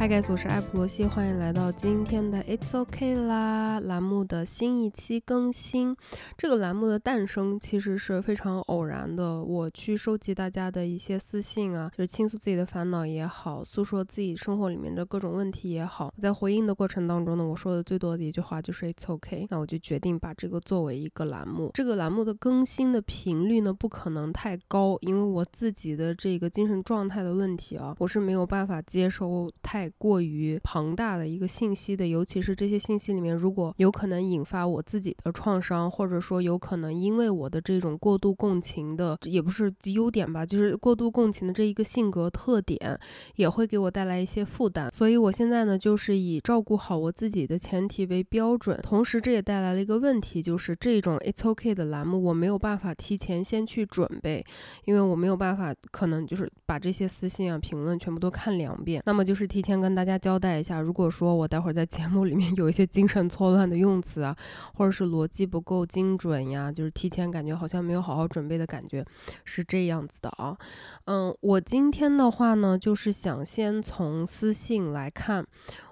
Hi guys，我是艾普罗西，欢迎来到今天的 It's OK 啦栏目的新一期更新。这个栏目的诞生其实是非常偶然的，我去收集大家的一些私信啊，就是倾诉自己的烦恼也好，诉说自己生活里面的各种问题也好，在回应的过程当中呢，我说的最多的一句话就是 It's OK，那我就决定把这个作为一个栏目。这个栏目的更新的频率呢，不可能太高，因为我自己的这个精神状态的问题啊，我是没有办法接收太。过于庞大的一个信息的，尤其是这些信息里面，如果有可能引发我自己的创伤，或者说有可能因为我的这种过度共情的，也不是优点吧，就是过度共情的这一个性格特点，也会给我带来一些负担。所以我现在呢，就是以照顾好我自己的前提为标准，同时这也带来了一个问题，就是这种 It's OK 的栏目，我没有办法提前先去准备，因为我没有办法，可能就是把这些私信啊、评论全部都看两遍，那么就是提前。跟大家交代一下，如果说我待会儿在节目里面有一些精神错乱的用词啊，或者是逻辑不够精准呀，就是提前感觉好像没有好好准备的感觉，是这样子的啊。嗯，我今天的话呢，就是想先从私信来看，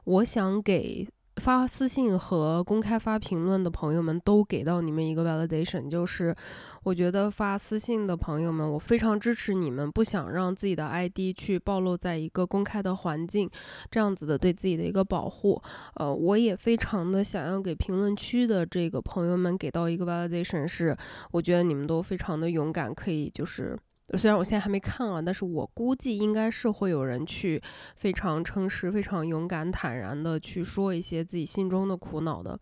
我想给。发私信和公开发评论的朋友们都给到你们一个 validation，就是我觉得发私信的朋友们，我非常支持你们，不想让自己的 ID 去暴露在一个公开的环境，这样子的对自己的一个保护。呃，我也非常的想要给评论区的这个朋友们给到一个 validation，是我觉得你们都非常的勇敢，可以就是。虽然我现在还没看啊，但是我估计应该是会有人去非常诚实、非常勇敢、坦然的去说一些自己心中的苦恼的。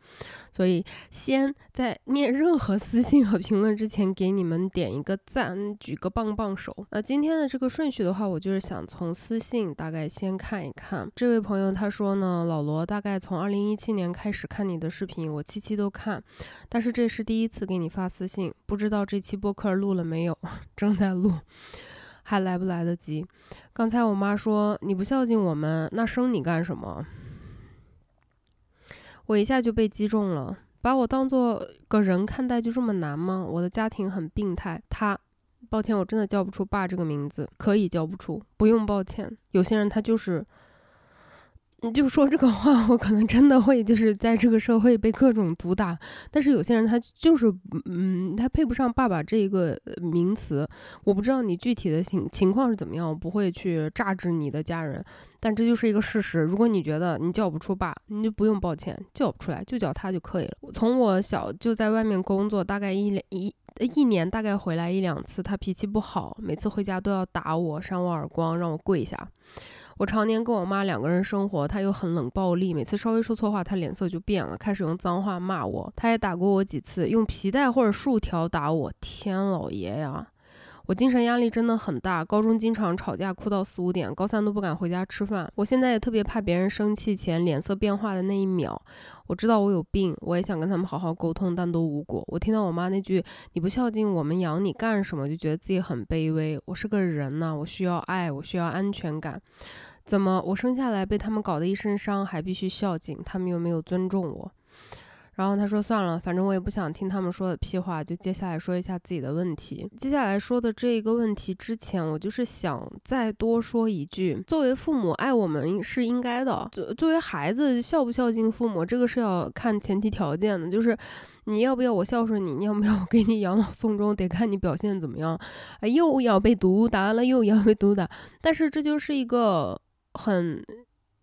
所以，先在念任何私信和评论之前，给你们点一个赞，举个棒棒手。那今天的这个顺序的话，我就是想从私信大概先看一看。这位朋友他说呢，老罗大概从二零一七年开始看你的视频，我期期都看，但是这是第一次给你发私信，不知道这期播客录了没有？正在录。还来不来得及？刚才我妈说你不孝敬我们，那生你干什么？我一下就被击中了。把我当做个人看待就这么难吗？我的家庭很病态。他，抱歉，我真的叫不出爸这个名字，可以叫不出，不用抱歉。有些人他就是。你就说这个话，我可能真的会就是在这个社会被各种毒打。但是有些人他就是，嗯，他配不上爸爸这个名词。我不知道你具体的情情况是怎么样，我不会去榨汁你的家人。但这就是一个事实。如果你觉得你叫不出爸，你就不用抱歉，叫不出来就叫他就可以了。从我小就在外面工作，大概一两一一年，大概回来一两次。他脾气不好，每次回家都要打我，扇我耳光，让我跪下。我常年跟我妈两个人生活，她又很冷暴力，每次稍微说错话，她脸色就变了，开始用脏话骂我。她也打过我几次，用皮带或者竖条打我。天老爷呀！我精神压力真的很大，高中经常吵架，哭到四五点，高三都不敢回家吃饭。我现在也特别怕别人生气前脸色变化的那一秒。我知道我有病，我也想跟他们好好沟通，但都无果。我听到我妈那句“你不孝敬我们，养你干什么”，就觉得自己很卑微。我是个人呐，我需要爱，我需要安全感。怎么我生下来被他们搞得一身伤，还必须孝敬？他们又没有尊重我。然后他说：“算了，反正我也不想听他们说的屁话，就接下来说一下自己的问题。接下来说的这一个问题之前，我就是想再多说一句：作为父母，爱我们是应该的；作作为孩子，孝不孝敬父母，这个是要看前提条件的。就是你要不要我孝顺你，你要不要我给你养老送终，得看你表现怎么样。哎，又要被毒打了，又要被毒打，但是这就是一个很。”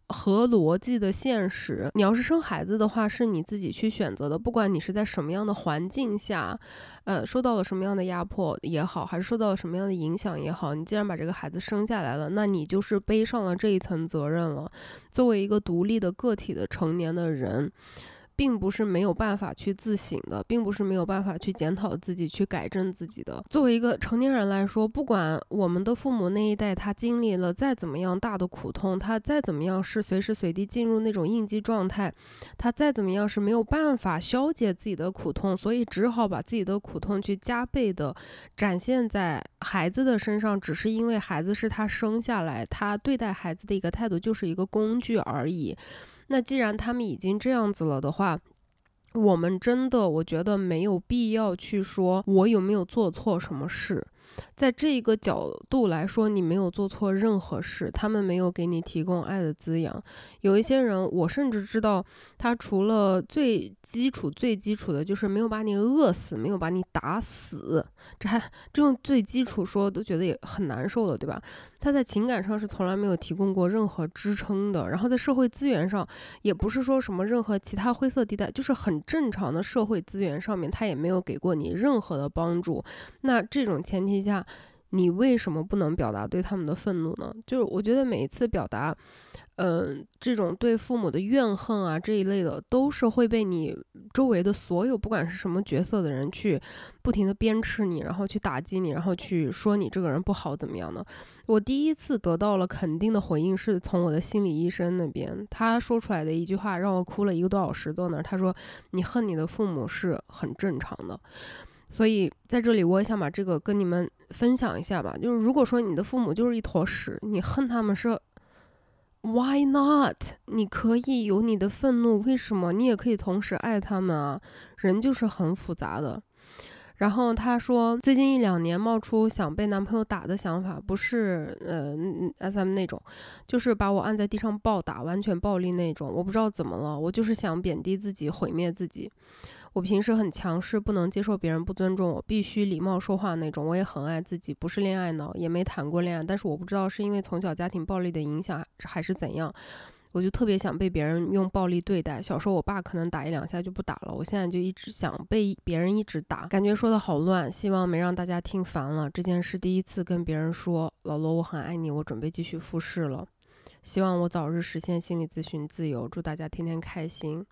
合逻辑的现实，你要是生孩子的话，是你自己去选择的。不管你是在什么样的环境下，呃，受到了什么样的压迫也好，还是受到了什么样的影响也好，你既然把这个孩子生下来了，那你就是背上了这一层责任了。作为一个独立的个体的成年的人。并不是没有办法去自省的，并不是没有办法去检讨自己、去改正自己的。作为一个成年人来说，不管我们的父母那一代他经历了再怎么样大的苦痛，他再怎么样是随时随地进入那种应激状态，他再怎么样是没有办法消解自己的苦痛，所以只好把自己的苦痛去加倍的展现在孩子的身上，只是因为孩子是他生下来，他对待孩子的一个态度就是一个工具而已。那既然他们已经这样子了的话，我们真的我觉得没有必要去说我有没有做错什么事。在这一个角度来说，你没有做错任何事，他们没有给你提供爱的滋养。有一些人，我甚至知道，他除了最基础、最基础的，就是没有把你饿死，没有把你打死，这还这种最基础说都觉得也很难受了，对吧？他在情感上是从来没有提供过任何支撑的，然后在社会资源上，也不是说什么任何其他灰色地带，就是很正常的社会资源上面，他也没有给过你任何的帮助。那这种前提下，你为什么不能表达对他们的愤怒呢？就是我觉得每一次表达。嗯，这种对父母的怨恨啊，这一类的，都是会被你周围的所有不管是什么角色的人去不停的鞭笞你，然后去打击你，然后去说你这个人不好怎么样呢？我第一次得到了肯定的回应，是从我的心理医生那边，他说出来的一句话让我哭了一个多小时，坐那儿，他说你恨你的父母是很正常的，所以在这里我也想把这个跟你们分享一下吧，就是如果说你的父母就是一坨屎，你恨他们是。Why not？你可以有你的愤怒，为什么？你也可以同时爱他们啊！人就是很复杂的。然后他说，最近一两年冒出想被男朋友打的想法，不是呃 SM 那种，就是把我按在地上暴打，完全暴力那种。我不知道怎么了，我就是想贬低自己，毁灭自己。我平时很强势，不能接受别人不尊重我，必须礼貌说话那种。我也很爱自己，不是恋爱脑，也没谈过恋爱。但是我不知道是因为从小家庭暴力的影响，还是怎样，我就特别想被别人用暴力对待。小时候我爸可能打一两下就不打了，我现在就一直想被别人一直打，感觉说的好乱。希望没让大家听烦了。这件事第一次跟别人说，老罗我很爱你，我准备继续复试了。希望我早日实现心理咨询自由，祝大家天天开心。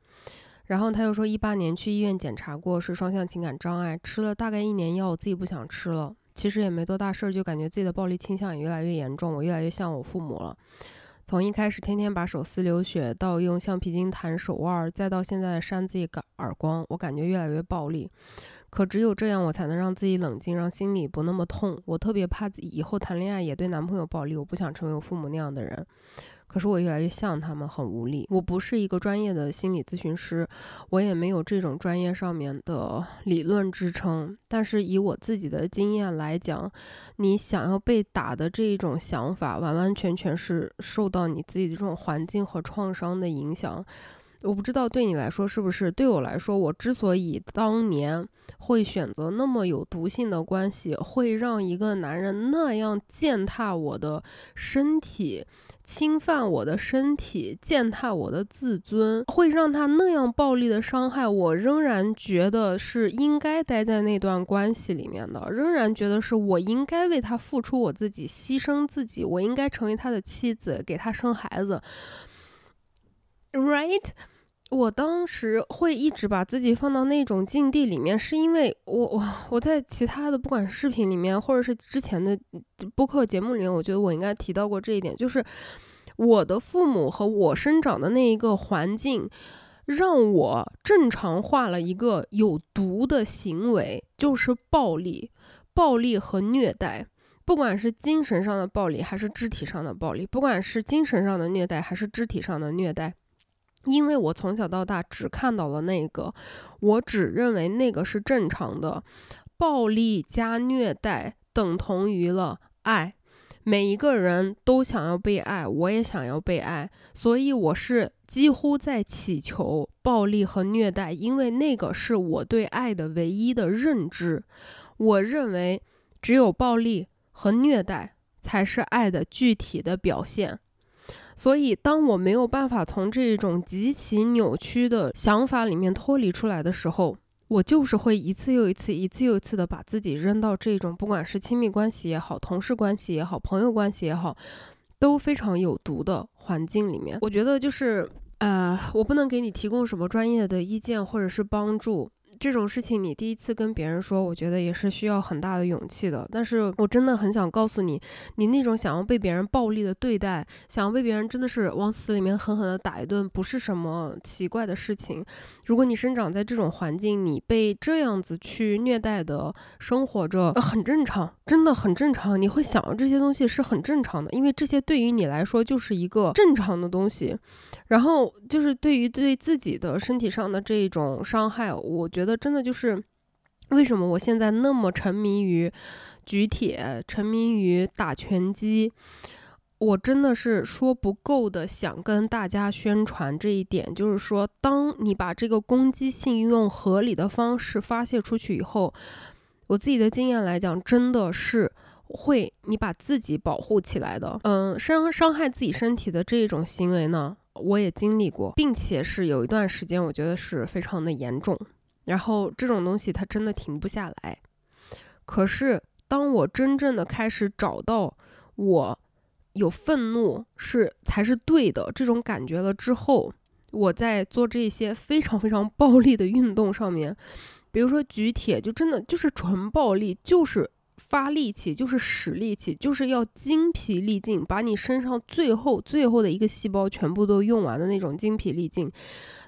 然后他又说，一八年去医院检查过，是双向情感障碍，吃了大概一年药，我自己不想吃了。其实也没多大事儿，就感觉自己的暴力倾向也越来越严重，我越来越像我父母了。从一开始天天把手撕流血，到用橡皮筋弹手腕，再到现在扇自己个耳光，我感觉越来越暴力。可只有这样，我才能让自己冷静，让心里不那么痛。我特别怕以后谈恋爱也对男朋友暴力，我不想成为我父母那样的人。可是我越来越像他们，很无力。我不是一个专业的心理咨询师，我也没有这种专业上面的理论支撑。但是以我自己的经验来讲，你想要被打的这一种想法，完完全全是受到你自己的这种环境和创伤的影响。我不知道对你来说是不是？对我来说，我之所以当年会选择那么有毒性的关系，会让一个男人那样践踏我的身体。侵犯我的身体，践踏我的自尊，会让他那样暴力的伤害我，仍然觉得是应该待在那段关系里面的，仍然觉得是我应该为他付出我自己，牺牲自己，我应该成为他的妻子，给他生孩子，right？我当时会一直把自己放到那种境地里面，是因为我我我在其他的不管视频里面，或者是之前的播客节目里面，我觉得我应该提到过这一点，就是我的父母和我生长的那一个环境，让我正常化了一个有毒的行为，就是暴力、暴力和虐待，不管是精神上的暴力还是肢体上的暴力，不管是精神上的虐待还是肢体上的虐待。因为我从小到大只看到了那个，我只认为那个是正常的，暴力加虐待等同于了爱，每一个人都想要被爱，我也想要被爱，所以我是几乎在祈求暴力和虐待，因为那个是我对爱的唯一的认知，我认为只有暴力和虐待才是爱的具体的表现。所以，当我没有办法从这种极其扭曲的想法里面脱离出来的时候，我就是会一次又一次、一次又一次的把自己扔到这种不管是亲密关系也好、同事关系也好、朋友关系也好，都非常有毒的环境里面。我觉得就是，呃，我不能给你提供什么专业的意见或者是帮助。这种事情你第一次跟别人说，我觉得也是需要很大的勇气的。但是我真的很想告诉你，你那种想要被别人暴力的对待，想要被别人真的是往死里面狠狠的打一顿，不是什么奇怪的事情。如果你生长在这种环境，你被这样子去虐待的生活着，很正常，真的很正常。你会想这些东西是很正常的，因为这些对于你来说就是一个正常的东西。然后就是对于对自己的身体上的这种伤害，我觉得真的就是为什么我现在那么沉迷于举铁，沉迷于打拳击？我真的是说不够的，想跟大家宣传这一点，就是说，当你把这个攻击性用合理的方式发泄出去以后，我自己的经验来讲，真的是会你把自己保护起来的。嗯，伤伤害自己身体的这一种行为呢，我也经历过，并且是有一段时间，我觉得是非常的严重。然后这种东西它真的停不下来。可是当我真正的开始找到我。有愤怒是才是对的这种感觉了之后，我在做这些非常非常暴力的运动上面，比如说举铁，就真的就是纯暴力，就是发力气，就是使力气，就是要精疲力尽，把你身上最后最后的一个细胞全部都用完的那种精疲力尽。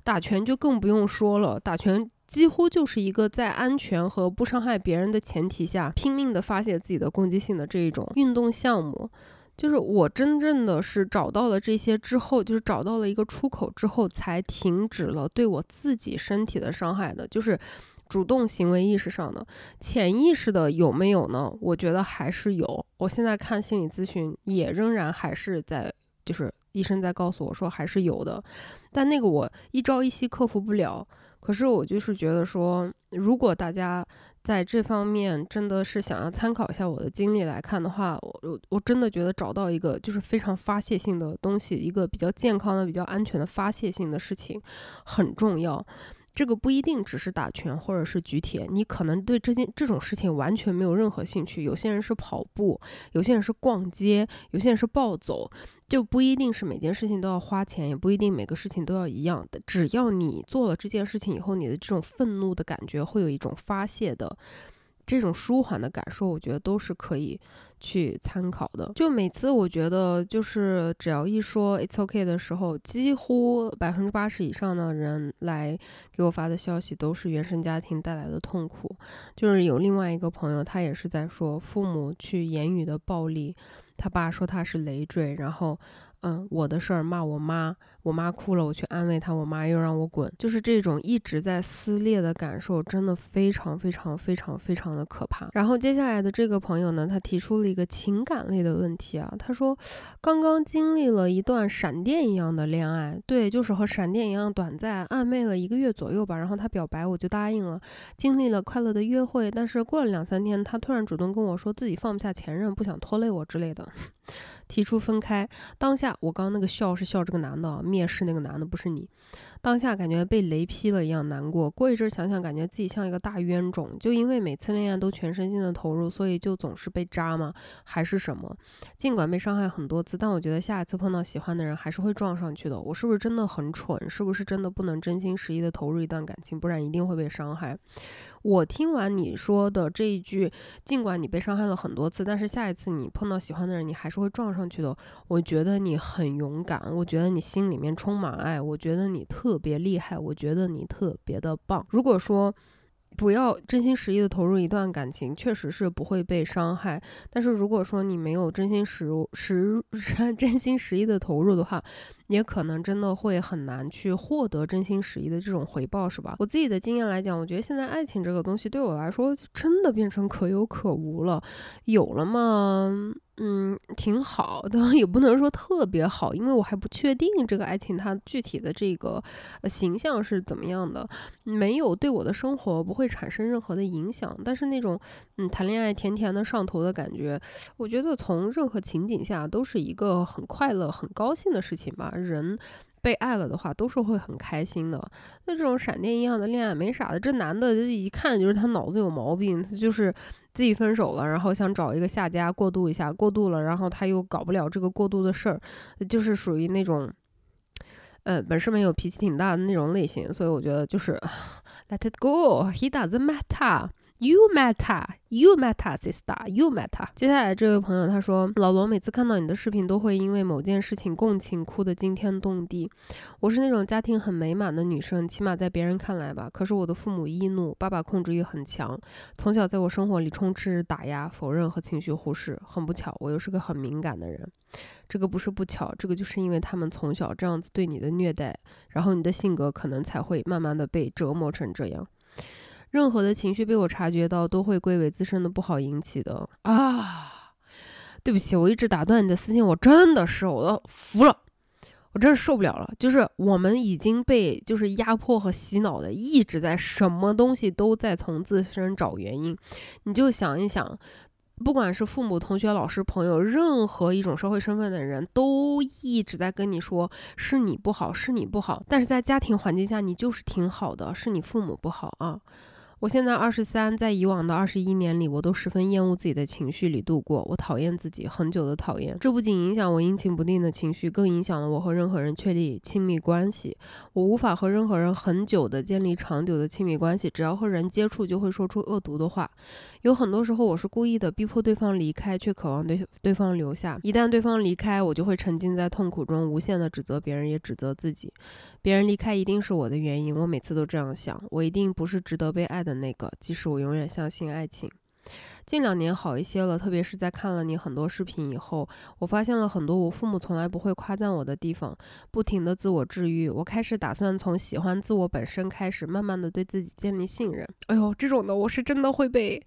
打拳就更不用说了，打拳几乎就是一个在安全和不伤害别人的前提下，拼命的发泄自己的攻击性的这一种运动项目。就是我真正的是找到了这些之后，就是找到了一个出口之后，才停止了对我自己身体的伤害的。就是主动行为意识上的，潜意识的有没有呢？我觉得还是有。我现在看心理咨询，也仍然还是在，就是医生在告诉我说还是有的，但那个我一朝一夕克服不了。可是我就是觉得说，如果大家。在这方面，真的是想要参考一下我的经历来看的话，我我真的觉得找到一个就是非常发泄性的东西，一个比较健康的、比较安全的发泄性的事情很重要。这个不一定只是打拳或者是举铁，你可能对这件这种事情完全没有任何兴趣。有些人是跑步，有些人是逛街，有些人是暴走，就不一定是每件事情都要花钱，也不一定每个事情都要一样的。只要你做了这件事情以后，你的这种愤怒的感觉会有一种发泄的。这种舒缓的感受，我觉得都是可以去参考的。就每次我觉得，就是只要一说 "It's OK" 的时候，几乎百分之八十以上的人来给我发的消息都是原生家庭带来的痛苦。就是有另外一个朋友，他也是在说父母去言语的暴力，他爸说他是累赘，然后。嗯，我的事儿骂我妈，我妈哭了，我去安慰她，我妈又让我滚，就是这种一直在撕裂的感受，真的非常非常非常非常的可怕。然后接下来的这个朋友呢，他提出了一个情感类的问题啊，他说刚刚经历了一段闪电一样的恋爱，对，就是和闪电一样短暂，暧昧了一个月左右吧，然后他表白，我就答应了，经历了快乐的约会，但是过了两三天，他突然主动跟我说自己放不下前任，不想拖累我之类的。提出分开，当下我刚刚那个笑是笑这个男的，蔑视那个男的不是你。当下感觉被雷劈了一样难过，过一阵想想，感觉自己像一个大冤种，就因为每次恋爱都全身心的投入，所以就总是被渣吗？还是什么？尽管被伤害很多次，但我觉得下一次碰到喜欢的人还是会撞上去的。我是不是真的很蠢？是不是真的不能真心实意的投入一段感情，不然一定会被伤害？我听完你说的这一句，尽管你被伤害了很多次，但是下一次你碰到喜欢的人，你还是会撞上去的。我觉得你很勇敢，我觉得你心里面充满爱，我觉得你特特别厉害，我觉得你特别的棒。如果说，不要真心实意的投入一段感情，确实是不会被伤害。但是如果说你没有真心实实 真心实意的投入的话，也可能真的会很难去获得真心实意的这种回报，是吧？我自己的经验来讲，我觉得现在爱情这个东西对我来说真的变成可有可无了。有了吗？嗯，挺好的，也不能说特别好，因为我还不确定这个爱情它具体的这个形象是怎么样的，没有对我的生活不会产生任何的影响。但是那种嗯谈恋爱甜甜的上头的感觉，我觉得从任何情景下都是一个很快乐、很高兴的事情吧。人被爱了的话，都是会很开心的。那这种闪电一样的恋爱没啥的，这男的一看就是他脑子有毛病，他就是。自己分手了，然后想找一个下家过渡一下，过渡了，然后他又搞不了这个过渡的事儿，就是属于那种，呃，本身没有，脾气挺大的那种类型，所以我觉得就是 let it go，he doesn't matter。You matter, you matter, sister, you matter。接下来这位朋友他说，老罗每次看到你的视频都会因为某件事情共情，哭得惊天动地。我是那种家庭很美满的女生，起码在别人看来吧。可是我的父母易怒，爸爸控制欲很强，从小在我生活里充斥打压、否认和情绪忽视。很不巧，我又是个很敏感的人。这个不是不巧，这个就是因为他们从小这样子对你的虐待，然后你的性格可能才会慢慢的被折磨成这样。任何的情绪被我察觉到，都会归为自身的不好引起的啊。对不起，我一直打断你的私信，我真的是我都服了，我真是受不了了。就是我们已经被就是压迫和洗脑的，一直在什么东西都在从自身找原因。你就想一想。不管是父母、同学、老师、朋友，任何一种社会身份的人，都一直在跟你说是你不好，是你不好。但是在家庭环境下，你就是挺好的，是你父母不好啊。我现在二十三，在以往的二十一年里，我都十分厌恶自己的情绪里度过。我讨厌自己，很久的讨厌。这不仅影响我阴晴不定的情绪，更影响了我和任何人确立亲密关系。我无法和任何人很久的建立长久的亲密关系，只要和人接触，就会说出恶毒的话。有很多时候，我是故意的，逼迫对方离开，却渴望对对方留下。一旦对方离开，我就会沉浸在痛苦中，无限的指责别人，也指责自己。别人离开一定是我的原因，我每次都这样想。我一定不是值得被爱的那个，即使我永远相信爱情。近两年好一些了，特别是在看了你很多视频以后，我发现了很多我父母从来不会夸赞我的地方，不停的自我治愈。我开始打算从喜欢自我本身开始，慢慢的对自己建立信任。哎呦，这种的我是真的会被。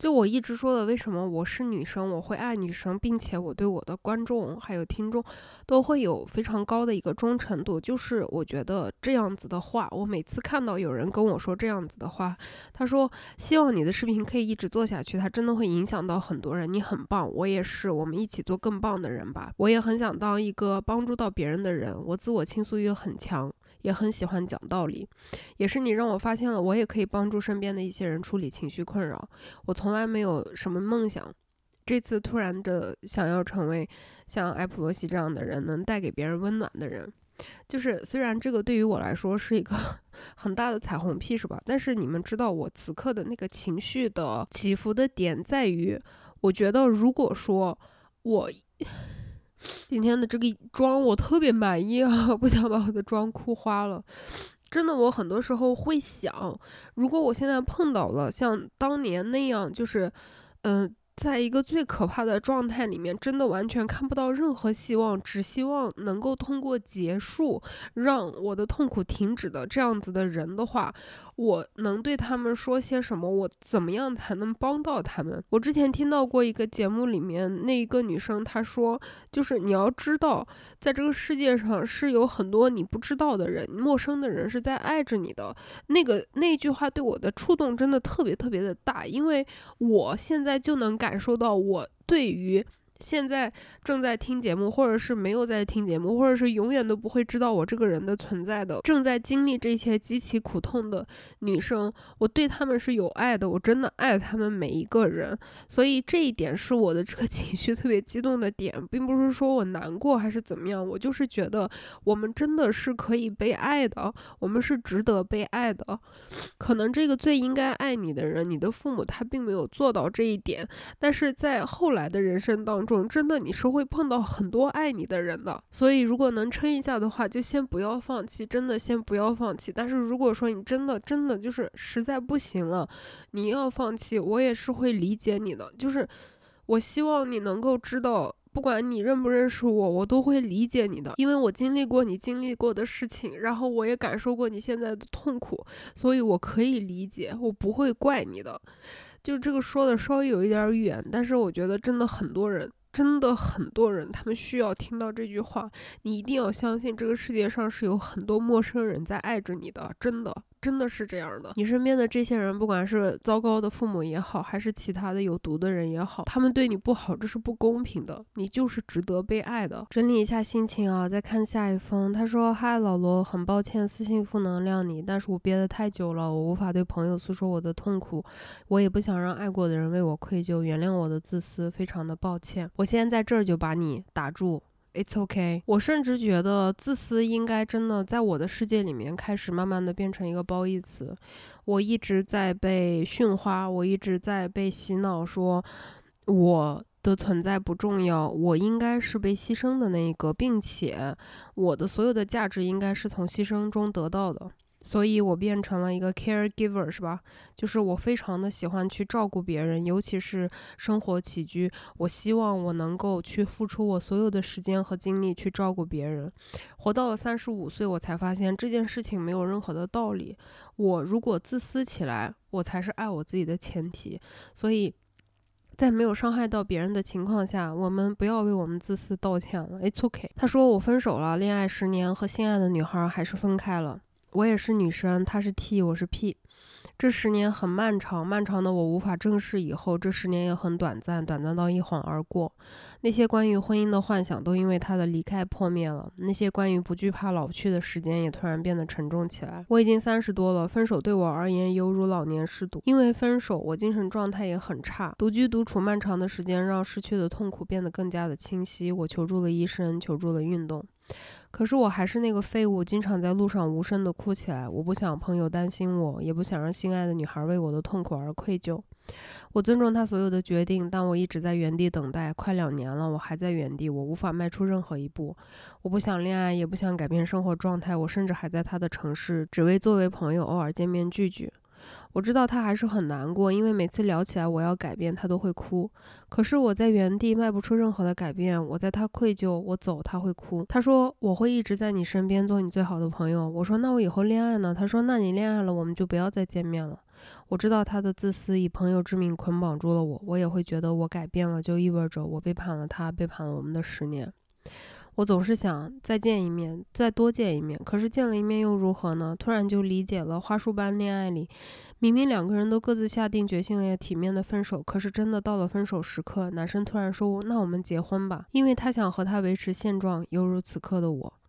就我一直说的，为什么我是女生，我会爱女生，并且我对我的观众还有听众都会有非常高的一个忠诚度。就是我觉得这样子的话，我每次看到有人跟我说这样子的话，他说希望你的视频可以一直做下去，他真的会影响到很多人。你很棒，我也是，我们一起做更棒的人吧。我也很想当一个帮助到别人的人，我自我倾诉欲很强。也很喜欢讲道理，也是你让我发现了，我也可以帮助身边的一些人处理情绪困扰。我从来没有什么梦想，这次突然的想要成为像埃普罗西这样的人，能带给别人温暖的人。就是虽然这个对于我来说是一个 很大的彩虹屁，是吧？但是你们知道我此刻的那个情绪的起伏的点在于，我觉得如果说我。今天的这个妆我特别满意啊，不想把我的妆哭花了。真的，我很多时候会想，如果我现在碰到了像当年那样，就是，嗯。在一个最可怕的状态里面，真的完全看不到任何希望，只希望能够通过结束让我的痛苦停止的这样子的人的话，我能对他们说些什么？我怎么样才能帮到他们？我之前听到过一个节目里面那一个女生她说，就是你要知道，在这个世界上是有很多你不知道的人，陌生的人是在爱着你的。那个那句话对我的触动真的特别特别的大，因为我现在就能感。受到我对于。现在正在听节目，或者是没有在听节目，或者是永远都不会知道我这个人的存在的，正在经历这些极其苦痛的女生，我对她们是有爱的，我真的爱她们每一个人。所以这一点是我的这个 情绪特别激动的点，并不是说我难过还是怎么样，我就是觉得我们真的是可以被爱的，我们是值得被爱的。可能这个最应该爱你的人，你的父母他并没有做到这一点，但是在后来的人生当中。真的，你是会碰到很多爱你的人的，所以如果能撑一下的话，就先不要放弃，真的先不要放弃。但是如果说你真的真的就是实在不行了，你要放弃，我也是会理解你的。就是我希望你能够知道，不管你认不认识我，我都会理解你的，因为我经历过你经历过的事情，然后我也感受过你现在的痛苦，所以我可以理解，我不会怪你的。就这个说的稍微有一点远，但是我觉得真的很多人。真的很多人，他们需要听到这句话。你一定要相信，这个世界上是有很多陌生人在爱着你的，真的。真的是这样的，你身边的这些人，不管是糟糕的父母也好，还是其他的有毒的人也好，他们对你不好，这是不公平的。你就是值得被爱的。整理一下心情啊，再看下一封。他说：“嗨，老罗，很抱歉私信负能量你，但是我憋得太久了，我无法对朋友诉说我的痛苦，我也不想让爱过的人为我愧疚，原谅我的自私，非常的抱歉。我现在在这儿就把你打住。” It's okay。我甚至觉得自私应该真的在我的世界里面开始慢慢的变成一个褒义词。我一直在被驯化，我一直在被洗脑，说我的存在不重要，我应该是被牺牲的那一个，并且我的所有的价值应该是从牺牲中得到的。所以我变成了一个 caregiver，是吧？就是我非常的喜欢去照顾别人，尤其是生活起居。我希望我能够去付出我所有的时间和精力去照顾别人。活到了三十五岁，我才发现这件事情没有任何的道理。我如果自私起来，我才是爱我自己的前提。所以在没有伤害到别人的情况下，我们不要为我们自私道歉了。It's okay。他说我分手了，恋爱十年和心爱的女孩还是分开了。我也是女生，她是 T，我是 P。这十年很漫长，漫长的我无法正视以后。这十年也很短暂，短暂到一晃而过。那些关于婚姻的幻想都因为他的离开破灭了。那些关于不惧怕老去的时间也突然变得沉重起来。我已经三十多了，分手对我而言犹如老年失独。因为分手，我精神状态也很差。独居独处漫长的时间让失去的痛苦变得更加的清晰。我求助了医生，求助了运动。可是我还是那个废物，经常在路上无声的哭起来。我不想朋友担心我，也不想让心爱的女孩为我的痛苦而愧疚。我尊重他所有的决定，但我一直在原地等待，快两年了，我还在原地，我无法迈出任何一步。我不想恋爱，也不想改变生活状态，我甚至还在他的城市，只为作为朋友偶尔见面聚聚。我知道他还是很难过，因为每次聊起来我要改变，他都会哭。可是我在原地迈不出任何的改变，我在他愧疚，我走他会哭。他说我会一直在你身边，做你最好的朋友。我说那我以后恋爱呢？他说那你恋爱了，我们就不要再见面了。我知道他的自私以朋友之名捆绑住了我，我也会觉得我改变了就意味着我背叛了他，背叛了我们的十年。我总是想再见一面，再多见一面。可是见了一面又如何呢？突然就理解了，花束般恋爱里，明明两个人都各自下定决心了要体面的分手，可是真的到了分手时刻，男生突然说：“那我们结婚吧。”因为他想和他维持现状，犹如此刻的我。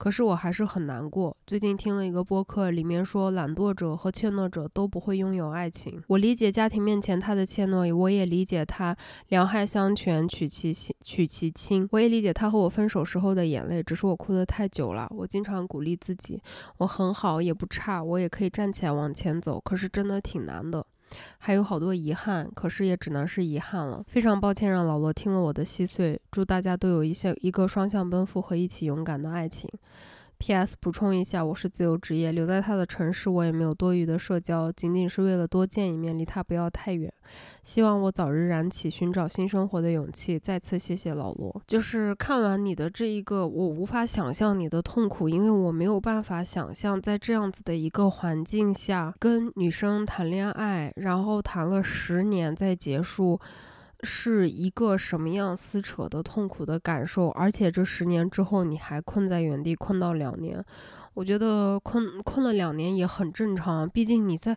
可是我还是很难过。最近听了一个播客，里面说懒惰者和怯懦者都不会拥有爱情。我理解家庭面前他的怯懦，我也理解他两害相权取其取其轻。我也理解他和我分手时候的眼泪，只是我哭得太久了。我经常鼓励自己，我很好，也不差，我也可以站起来往前走。可是真的挺难的。还有好多遗憾，可是也只能是遗憾了。非常抱歉让老罗听了我的细碎。祝大家都有一些一个双向奔赴和一起勇敢的爱情。P.S. 补充一下，我是自由职业，留在他的城市，我也没有多余的社交，仅仅是为了多见一面，离他不要太远。希望我早日燃起寻找新生活的勇气。再次谢谢老罗。就是看完你的这一个，我无法想象你的痛苦，因为我没有办法想象在这样子的一个环境下跟女生谈恋爱，然后谈了十年再结束。是一个什么样撕扯的痛苦的感受，而且这十年之后你还困在原地，困到两年，我觉得困困了两年也很正常，毕竟你在。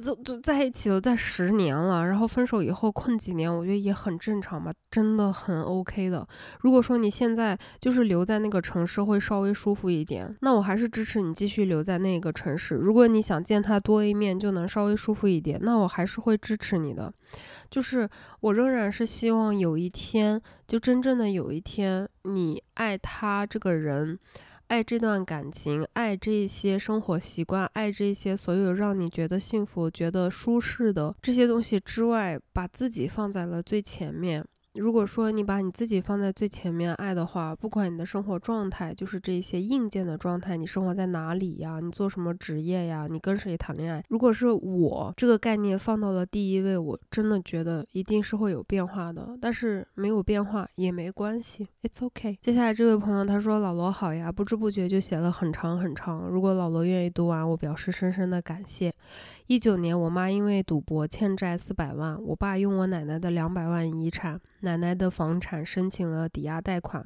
就就在一起了，在十年了，然后分手以后困几年，我觉得也很正常吧，真的很 OK 的。如果说你现在就是留在那个城市会稍微舒服一点，那我还是支持你继续留在那个城市。如果你想见他多一面就能稍微舒服一点，那我还是会支持你的。就是我仍然是希望有一天，就真正的有一天，你爱他这个人。爱这段感情，爱这些生活习惯，爱这些所有让你觉得幸福、觉得舒适的这些东西之外，把自己放在了最前面。如果说你把你自己放在最前面爱的话，不管你的生活状态，就是这些硬件的状态，你生活在哪里呀？你做什么职业呀？你跟谁谈恋爱？如果是我这个概念放到了第一位，我真的觉得一定是会有变化的。但是没有变化也没关系，It's OK。接下来这位朋友他说：“老罗好呀，不知不觉就写了很长很长。如果老罗愿意读完，我表示深深的感谢。”一九年，我妈因为赌博欠债四百万，我爸用我奶奶的两百万遗产。奶奶的房产申请了抵押贷款，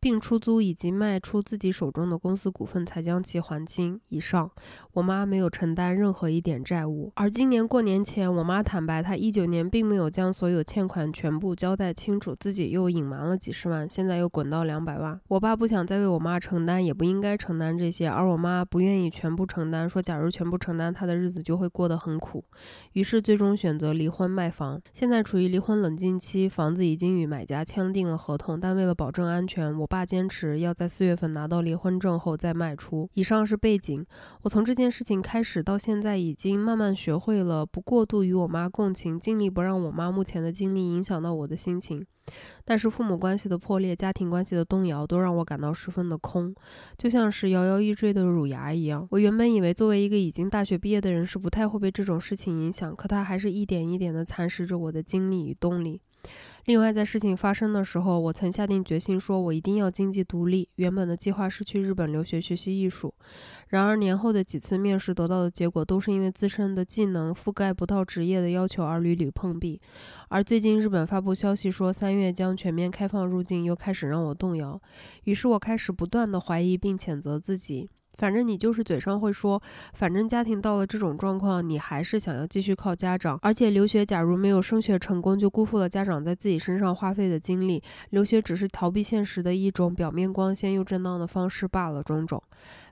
并出租以及卖出自己手中的公司股份才将其还清。以上，我妈没有承担任何一点债务。而今年过年前，我妈坦白，她一九年并没有将所有欠款全部交代清楚，自己又隐瞒了几十万，现在又滚到两百万。我爸不想再为我妈承担，也不应该承担这些，而我妈不愿意全部承担，说假如全部承担，她的日子就会过过得很苦。于是最终选择离婚卖房，现在处于离婚冷静期，房子。已经与买家签订了合同，但为了保证安全，我爸坚持要在四月份拿到离婚证后再卖出。以上是背景。我从这件事情开始到现在，已经慢慢学会了不过度与我妈共情，尽力不让我妈目前的经历影响到我的心情。但是父母关系的破裂、家庭关系的动摇，都让我感到十分的空，就像是摇摇欲坠的乳牙一样。我原本以为作为一个已经大学毕业的人，是不太会被这种事情影响，可它还是一点一点的蚕食着我的精力与动力。另外，在事情发生的时候，我曾下定决心，说我一定要经济独立。原本的计划是去日本留学学习艺术，然而年后的几次面试得到的结果，都是因为自身的技能覆盖不到职业的要求而屡屡碰壁。而最近日本发布消息说三月将全面开放入境，又开始让我动摇。于是我开始不断的怀疑并谴责自己。反正你就是嘴上会说，反正家庭到了这种状况，你还是想要继续靠家长。而且留学假如没有升学成功，就辜负了家长在自己身上花费的精力。留学只是逃避现实的一种表面光鲜又正当的方式罢了。种种。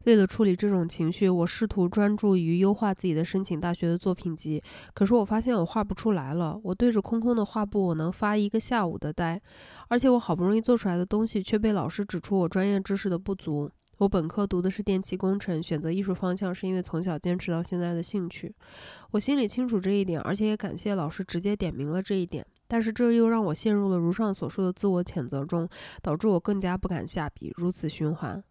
为了处理这种情绪，我试图专注于优化自己的申请大学的作品集。可是我发现我画不出来了。我对着空空的画布，我能发一个下午的呆。而且我好不容易做出来的东西，却被老师指出我专业知识的不足。我本科读的是电气工程，选择艺术方向是因为从小坚持到现在的兴趣。我心里清楚这一点，而且也感谢老师直接点明了这一点。但是这又让我陷入了如上所述的自我谴责中，导致我更加不敢下笔，如此循环。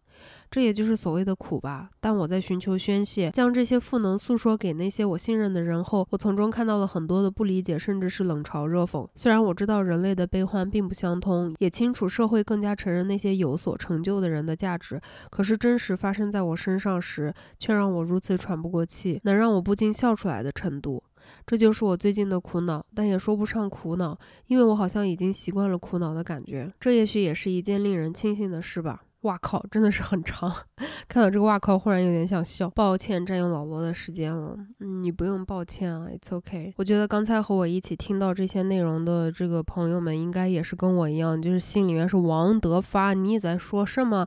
这也就是所谓的苦吧。但我在寻求宣泄，将这些负能诉说给那些我信任的人后，我从中看到了很多的不理解，甚至是冷嘲热讽。虽然我知道人类的悲欢并不相通，也清楚社会更加承认那些有所成就的人的价值，可是真实发生在我身上时，却让我如此喘不过气，能让我不禁笑出来的程度。这就是我最近的苦恼，但也说不上苦恼，因为我好像已经习惯了苦恼的感觉。这也许也是一件令人庆幸的事吧。哇靠，真的是很长。看到这个哇靠，忽然有点想笑。抱歉，占用老罗的时间了。你不用抱歉啊，It's OK。我觉得刚才和我一起听到这些内容的这个朋友们，应该也是跟我一样，就是心里面是王德发，你在说什么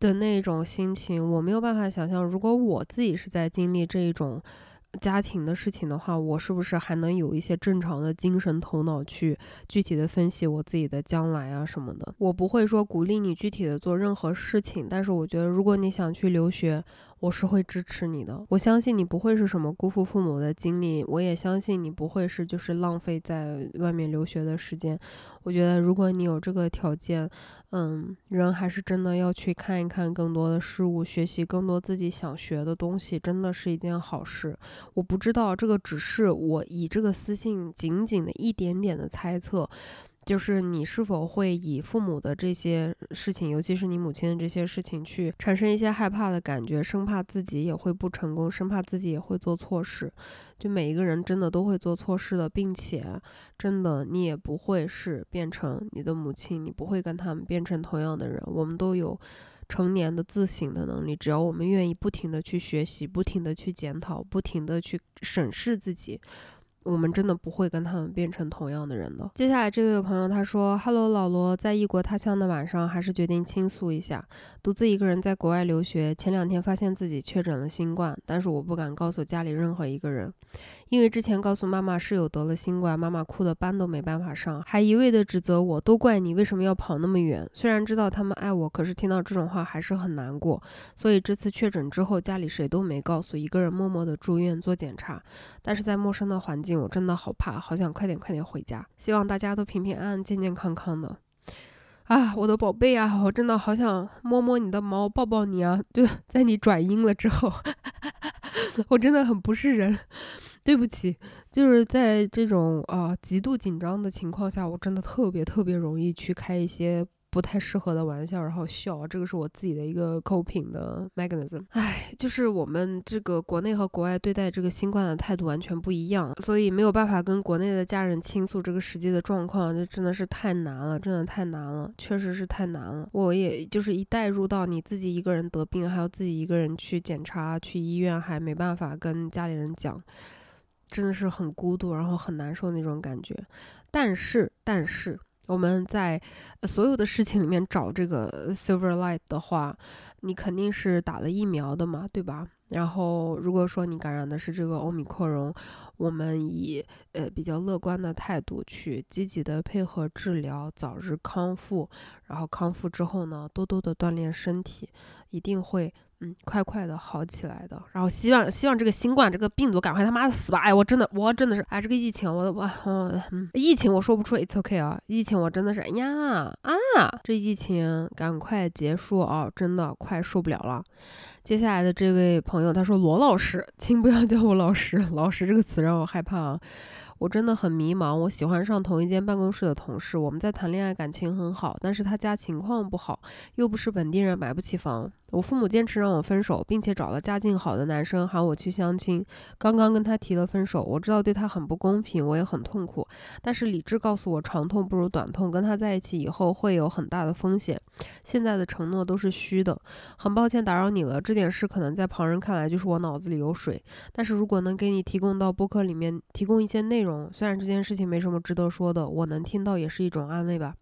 的那种心情。我没有办法想象，如果我自己是在经历这一种。家庭的事情的话，我是不是还能有一些正常的精神头脑去具体的分析我自己的将来啊什么的？我不会说鼓励你具体的做任何事情，但是我觉得如果你想去留学。我是会支持你的，我相信你不会是什么辜负父母的经历，我也相信你不会是就是浪费在外面留学的时间。我觉得如果你有这个条件，嗯，人还是真的要去看一看更多的事物，学习更多自己想学的东西，真的是一件好事。我不知道这个只是我以这个私信仅仅的一点点的猜测。就是你是否会以父母的这些事情，尤其是你母亲的这些事情，去产生一些害怕的感觉，生怕自己也会不成功，生怕自己也会做错事。就每一个人真的都会做错事的，并且真的你也不会是变成你的母亲，你不会跟他们变成同样的人。我们都有成年的自省的能力，只要我们愿意不停的去学习，不停的去检讨，不停的去审视自己。我们真的不会跟他们变成同样的人的。接下来这位朋友他说：“Hello，老罗，在异国他乡的晚上，还是决定倾诉一下。独自一个人在国外留学，前两天发现自己确诊了新冠，但是我不敢告诉家里任何一个人，因为之前告诉妈妈室友得了新冠，妈妈哭的班都没办法上，还一味的指责我，都怪你为什么要跑那么远。虽然知道他们爱我，可是听到这种话还是很难过。所以这次确诊之后，家里谁都没告诉，一个人默默的住院做检查，但是在陌生的环境。”我真的好怕，好想快点快点回家。希望大家都平平安安、健健康康的。啊，我的宝贝啊，我真的好想摸摸你的毛，抱抱你啊！就 在你转阴了之后，我真的很不是人，对不起。就是在这种啊极度紧张的情况下，我真的特别特别容易去开一些。不太适合的玩笑，然后笑，这个是我自己的一个 coping 的 mechanism。唉，就是我们这个国内和国外对待这个新冠的态度完全不一样，所以没有办法跟国内的家人倾诉这个实际的状况，这真的是太难了，真的太难了，确实是太难了。我也就是一带入到你自己一个人得病，还要自己一个人去检查、去医院，还没办法跟家里人讲，真的是很孤独，然后很难受那种感觉。但是，但是。我们在所有的事情里面找这个 silver light 的话，你肯定是打了疫苗的嘛，对吧？然后如果说你感染的是这个欧米克戎，我们以呃比较乐观的态度去积极的配合治疗，早日康复。然后康复之后呢，多多的锻炼身体，一定会嗯，快快的好起来的。然后希望希望这个新冠这个病毒赶快他妈的死吧！哎，我真的我真的是哎，这个疫情我我嗯，疫情我说不出，it's ok 啊，疫情我真的是哎呀啊，这疫情赶快结束啊，真的快受不了了。接下来的这位朋友他说罗老师，请不要叫我老师，老师这个词让我害怕啊。我真的很迷茫。我喜欢上同一间办公室的同事，我们在谈恋爱，感情很好，但是他家情况不好，又不是本地人，买不起房。我父母坚持让我分手，并且找了家境好的男生喊我去相亲。刚刚跟他提了分手，我知道对他很不公平，我也很痛苦。但是理智告诉我，长痛不如短痛，跟他在一起以后会有很大的风险。现在的承诺都是虚的。很抱歉打扰你了，这点事可能在旁人看来就是我脑子里有水。但是如果能给你提供到播客里面提供一些内容，虽然这件事情没什么值得说的，我能听到也是一种安慰吧。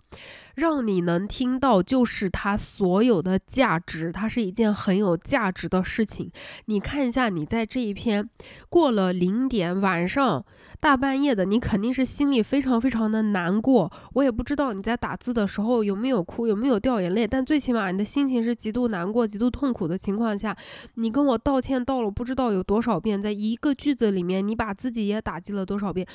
让你能听到就是它所有的价值，它是一件很有价值的事情。你看一下，你在这一篇过了零点晚上大半夜的，你肯定是心里非常非常的难过。我也不知道你在打字的时候有没有哭，有没有掉眼泪，但最起码你的心情是极度难过、极度痛苦的情况下，你跟我道歉道了不知道有多少遍，在一个句子里面，你把自己也打击了多少遍。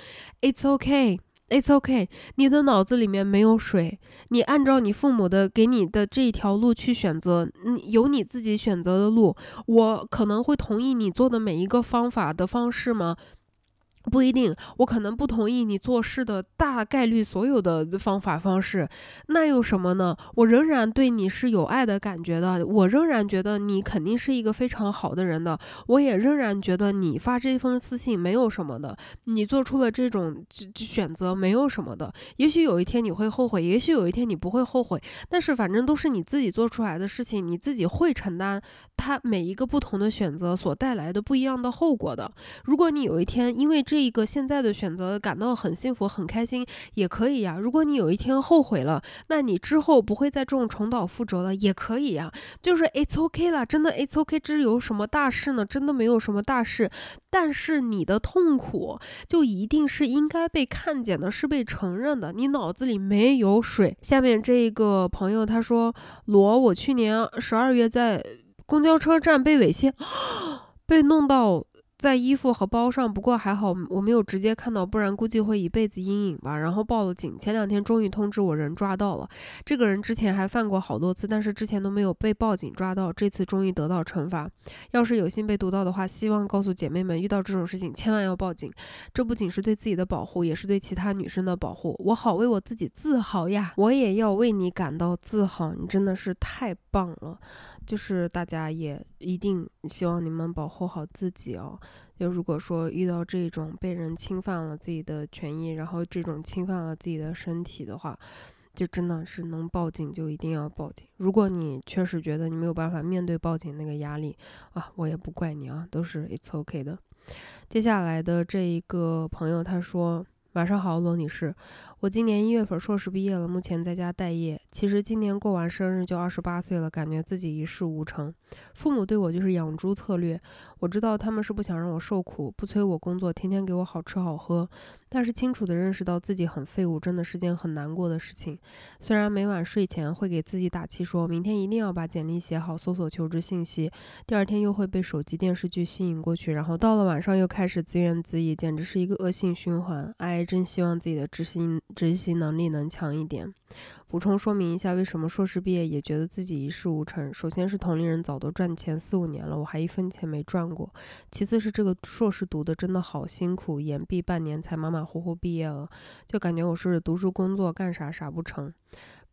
It's okay。It's OK，你的脑子里面没有水，你按照你父母的给你的这一条路去选择，你有你自己选择的路。我可能会同意你做的每一个方法的方式吗？不一定，我可能不同意你做事的大概率所有的方法方式，那有什么呢？我仍然对你是有爱的感觉的，我仍然觉得你肯定是一个非常好的人的，我也仍然觉得你发这封私信没有什么的，你做出了这种选择没有什么的。也许有一天你会后悔，也许有一天你不会后悔，但是反正都是你自己做出来的事情，你自己会承担他每一个不同的选择所带来的不一样的后果的。如果你有一天因为这，这一个现在的选择感到很幸福、很开心，也可以呀。如果你有一天后悔了，那你之后不会再这种重蹈覆辙了，也可以呀。就是 it's OK 啦，真的 it's okay，这有什么大事呢？真的没有什么大事。但是你的痛苦就一定是应该被看见的，是被承认的。你脑子里没有水。下面这一个朋友他说：“罗，我去年十二月在公交车站被猥亵，被弄到。”在衣服和包上，不过还好我没有直接看到，不然估计会一辈子阴影吧。然后报了警，前两天终于通知我人抓到了。这个人之前还犯过好多次，但是之前都没有被报警抓到，这次终于得到惩罚。要是有幸被读到的话，希望告诉姐妹们，遇到这种事情千万要报警。这不仅是对自己的保护，也是对其他女生的保护。我好为我自己自豪呀！我也要为你感到自豪，你真的是太棒了。就是大家也一定希望你们保护好自己哦。就如果说遇到这种被人侵犯了自己的权益，然后这种侵犯了自己的身体的话，就真的是能报警就一定要报警。如果你确实觉得你没有办法面对报警那个压力啊，我也不怪你啊，都是 it's okay 的。接下来的这一个朋友他说。晚上好，罗女士。我今年一月份硕士毕业了，目前在家待业。其实今年过完生日就二十八岁了，感觉自己一事无成。父母对我就是养猪策略，我知道他们是不想让我受苦，不催我工作，天天给我好吃好喝。但是清楚地认识到自己很废物，真的是件很难过的事情。虽然每晚睡前会给自己打气，说明天一定要把简历写好，搜索求职信息。第二天又会被手机电视剧吸引过去，然后到了晚上又开始自怨自艾，简直是一个恶性循环。哎。真希望自己的执行执行能力能强一点。补充说明一下，为什么硕士毕业也觉得自己一事无成？首先是同龄人早都赚钱四五年了，我还一分钱没赚过。其次是这个硕士读的真的好辛苦，延毕半年才马马糊糊毕业了，就感觉我是读书工作干啥啥不成。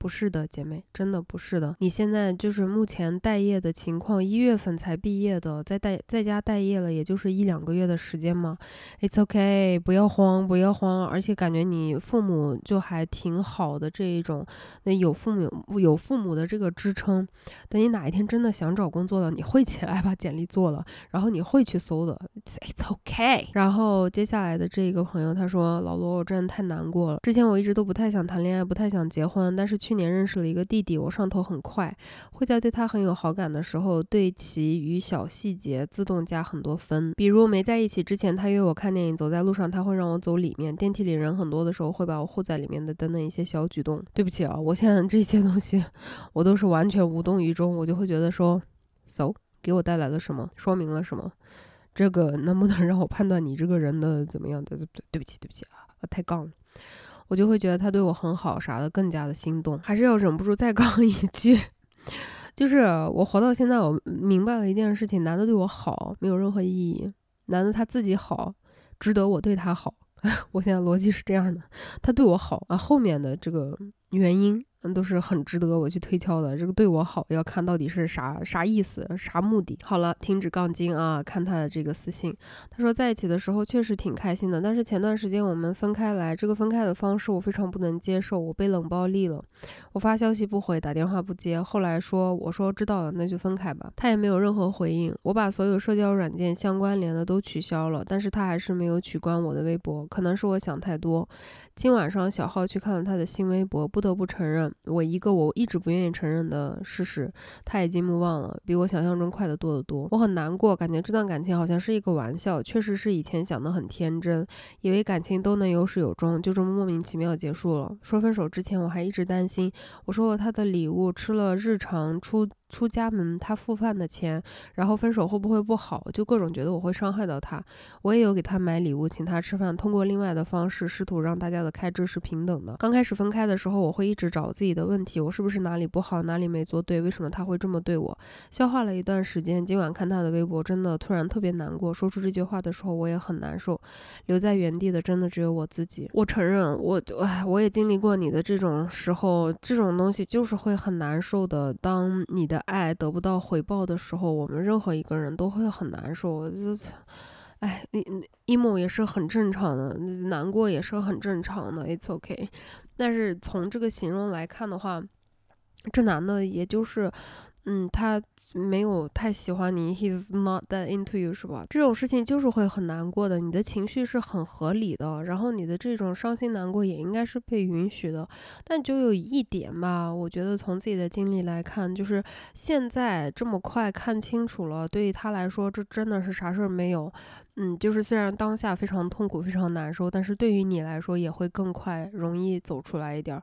不是的，姐妹，真的不是的。你现在就是目前待业的情况，一月份才毕业的，在待在家待业了，也就是一两个月的时间嘛。It's OK，不要慌，不要慌。而且感觉你父母就还挺好的这一种，那有父母有父母的这个支撑。等你哪一天真的想找工作了，你会起来把简历做了，然后你会去搜的。It's OK。然后接下来的这个朋友他说：“老罗，我真的太难过了。之前我一直都不太想谈恋爱，不太想结婚，但是去。”去年认识了一个弟弟，我上头很快，会在对他很有好感的时候，对其与小细节自动加很多分。比如没在一起之前，他约我看电影，走在路上他会让我走里面，电梯里人很多的时候会把我护在里面的等等一些小举动。对不起啊，我现在 这些东西我都是完全无动于衷，我就会觉得说，so 给我带来了什么？说明了什么？这个能不能 让我判断你这个人的怎么样？对对对，对不起对不起啊，太杠了。我就会觉得他对我很好啥的，更加的心动。还是要忍不住再杠一句，就是我活到现在，我明白了一件事情：男的对我好没有任何意义，男的他自己好，值得我对他好。我现在逻辑是这样的，他对我好啊，后面的这个原因。嗯，都是很值得我去推敲的。这个对我好，要看到底是啥啥意思，啥目的。好了，停止杠精啊！看他的这个私信，他说在一起的时候确实挺开心的，但是前段时间我们分开来，这个分开的方式我非常不能接受，我被冷暴力了。我发消息不回，打电话不接，后来说我说知道了，那就分开吧。他也没有任何回应。我把所有社交软件相关联的都取消了，但是他还是没有取关我的微博，可能是我想太多。今晚上小号去看了他的新微博，不得不承认。我一个我一直不愿意承认的事实，他已经目忘了，比我想象中快得多得多。我很难过，感觉这段感情好像是一个玩笑，确实是以前想的很天真，以为感情都能有始有终，就这么莫名其妙结束了。说分手之前，我还一直担心，我收了他的礼物，吃了日常出。出家门，他付饭的钱，然后分手会不会不好？就各种觉得我会伤害到他。我也有给他买礼物，请他吃饭，通过另外的方式试图让大家的开支是平等的。刚开始分开的时候，我会一直找自己的问题，我是不是哪里不好，哪里没做对？为什么他会这么对我？消化了一段时间，今晚看他的微博，真的突然特别难过。说出这句话的时候，我也很难受。留在原地的真的只有我自己。我承认，我唉，我也经历过你的这种时候，这种东西就是会很难受的。当你的爱得不到回报的时候，我们任何一个人都会很难受。就，哎，你 emo 也是很正常的，难过也是很正常的，it's okay。但是从这个形容来看的话，这男的也就是，嗯，他。没有太喜欢你，he's not that into you，是吧？这种事情就是会很难过的，你的情绪是很合理的，然后你的这种伤心难过也应该是被允许的。但就有一点吧，我觉得从自己的经历来看，就是现在这么快看清楚了，对于他来说，这真的是啥事儿没有。嗯，就是虽然当下非常痛苦、非常难受，但是对于你来说也会更快、容易走出来一点儿，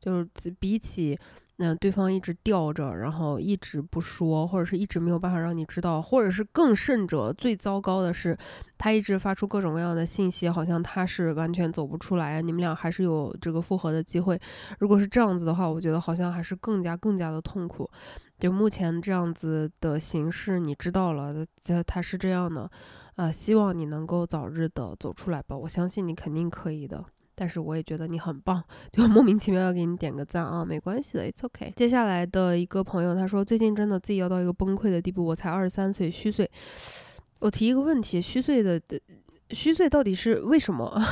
就是比起。那对方一直吊着，然后一直不说，或者是一直没有办法让你知道，或者是更甚者，最糟糕的是，他一直发出各种各样的信息，好像他是完全走不出来，你们俩还是有这个复合的机会。如果是这样子的话，我觉得好像还是更加更加的痛苦。就目前这样子的形式，你知道了，这他是这样的，啊，希望你能够早日的走出来吧，我相信你肯定可以的。但是我也觉得你很棒，就莫名其妙要给你点个赞啊，没关系的，it's OK。接下来的一个朋友他说，最近真的自己要到一个崩溃的地步，我才二十三岁，虚岁。我提一个问题，虚岁的虚岁到底是为什么？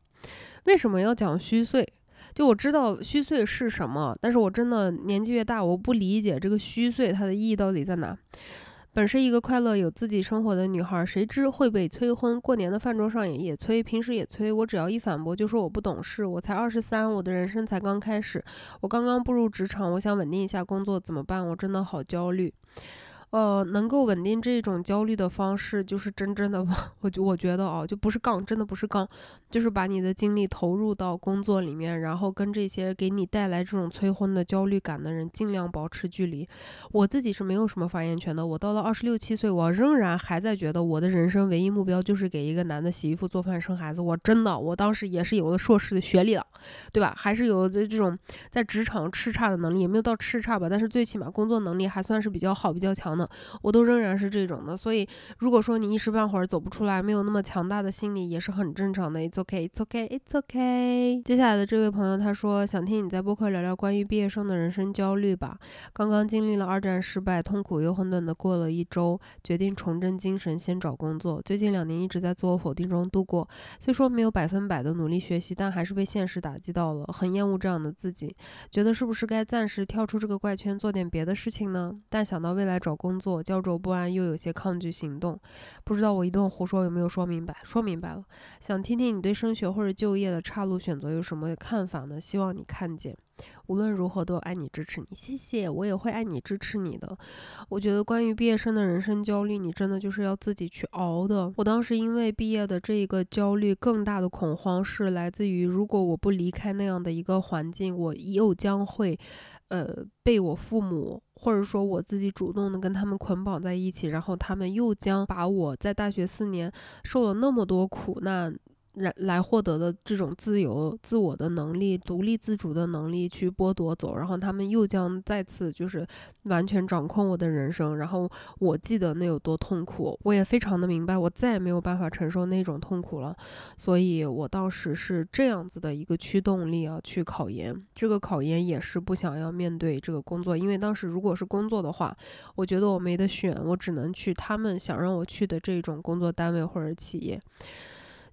为什么要讲虚岁？就我知道虚岁是什么，但是我真的年纪越大，我不理解这个虚岁它的意义到底在哪。本是一个快乐有自己生活的女孩，谁知会被催婚。过年的饭桌上也也催，平时也催。我只要一反驳，就说我不懂事。我才二十三，我的人生才刚开始，我刚刚步入职场，我想稳定一下工作，怎么办？我真的好焦虑。呃，能够稳定这种焦虑的方式，就是真正的，我就我觉得哦，就不是杠，真的不是杠，就是把你的精力投入到工作里面，然后跟这些给你带来这种催婚的焦虑感的人尽量保持距离。我自己是没有什么发言权的。我到了二十六七岁，我仍然还在觉得我的人生唯一目标就是给一个男的洗衣服、做饭、生孩子。我真的，我当时也是有了硕士的学历了，对吧？还是有这这种在职场叱咤的能力，也没有到叱咤吧，但是最起码工作能力还算是比较好、比较强的。我都仍然是这种的，所以如果说你一时半会儿走不出来，没有那么强大的心理，也是很正常的。It's okay, it's okay, it's okay。接下来的这位朋友他说想听你在播客聊聊关于毕业生的人生焦虑吧。刚刚经历了二战失败，痛苦又混沌的过了一周，决定重振精神，先找工作。最近两年一直在自我否定中度过，虽说没有百分百的努力学习，但还是被现实打击到了，很厌恶这样的自己，觉得是不是该暂时跳出这个怪圈，做点别的事情呢？但想到未来找工工作，焦灼不安，又有些抗拒行动。不知道我一顿胡说有没有说明白？说明白了，想听听你对升学或者就业的岔路选择有什么看法呢？希望你看见。无论如何都爱你支持你，谢谢，我也会爱你支持你的。我觉得关于毕业生的人生焦虑，你真的就是要自己去熬的。我当时因为毕业的这一个焦虑，更大的恐慌是来自于，如果我不离开那样的一个环境，我又将会，呃，被我父母。或者说我自己主动的跟他们捆绑在一起，然后他们又将把我在大学四年受了那么多苦难。来来获得的这种自由、自我的能力、独立自主的能力去剥夺走，然后他们又将再次就是完全掌控我的人生。然后我记得那有多痛苦，我也非常的明白，我再也没有办法承受那种痛苦了。所以我当时是这样子的一个驱动力啊，去考研。这个考研也是不想要面对这个工作，因为当时如果是工作的话，我觉得我没得选，我只能去他们想让我去的这种工作单位或者企业。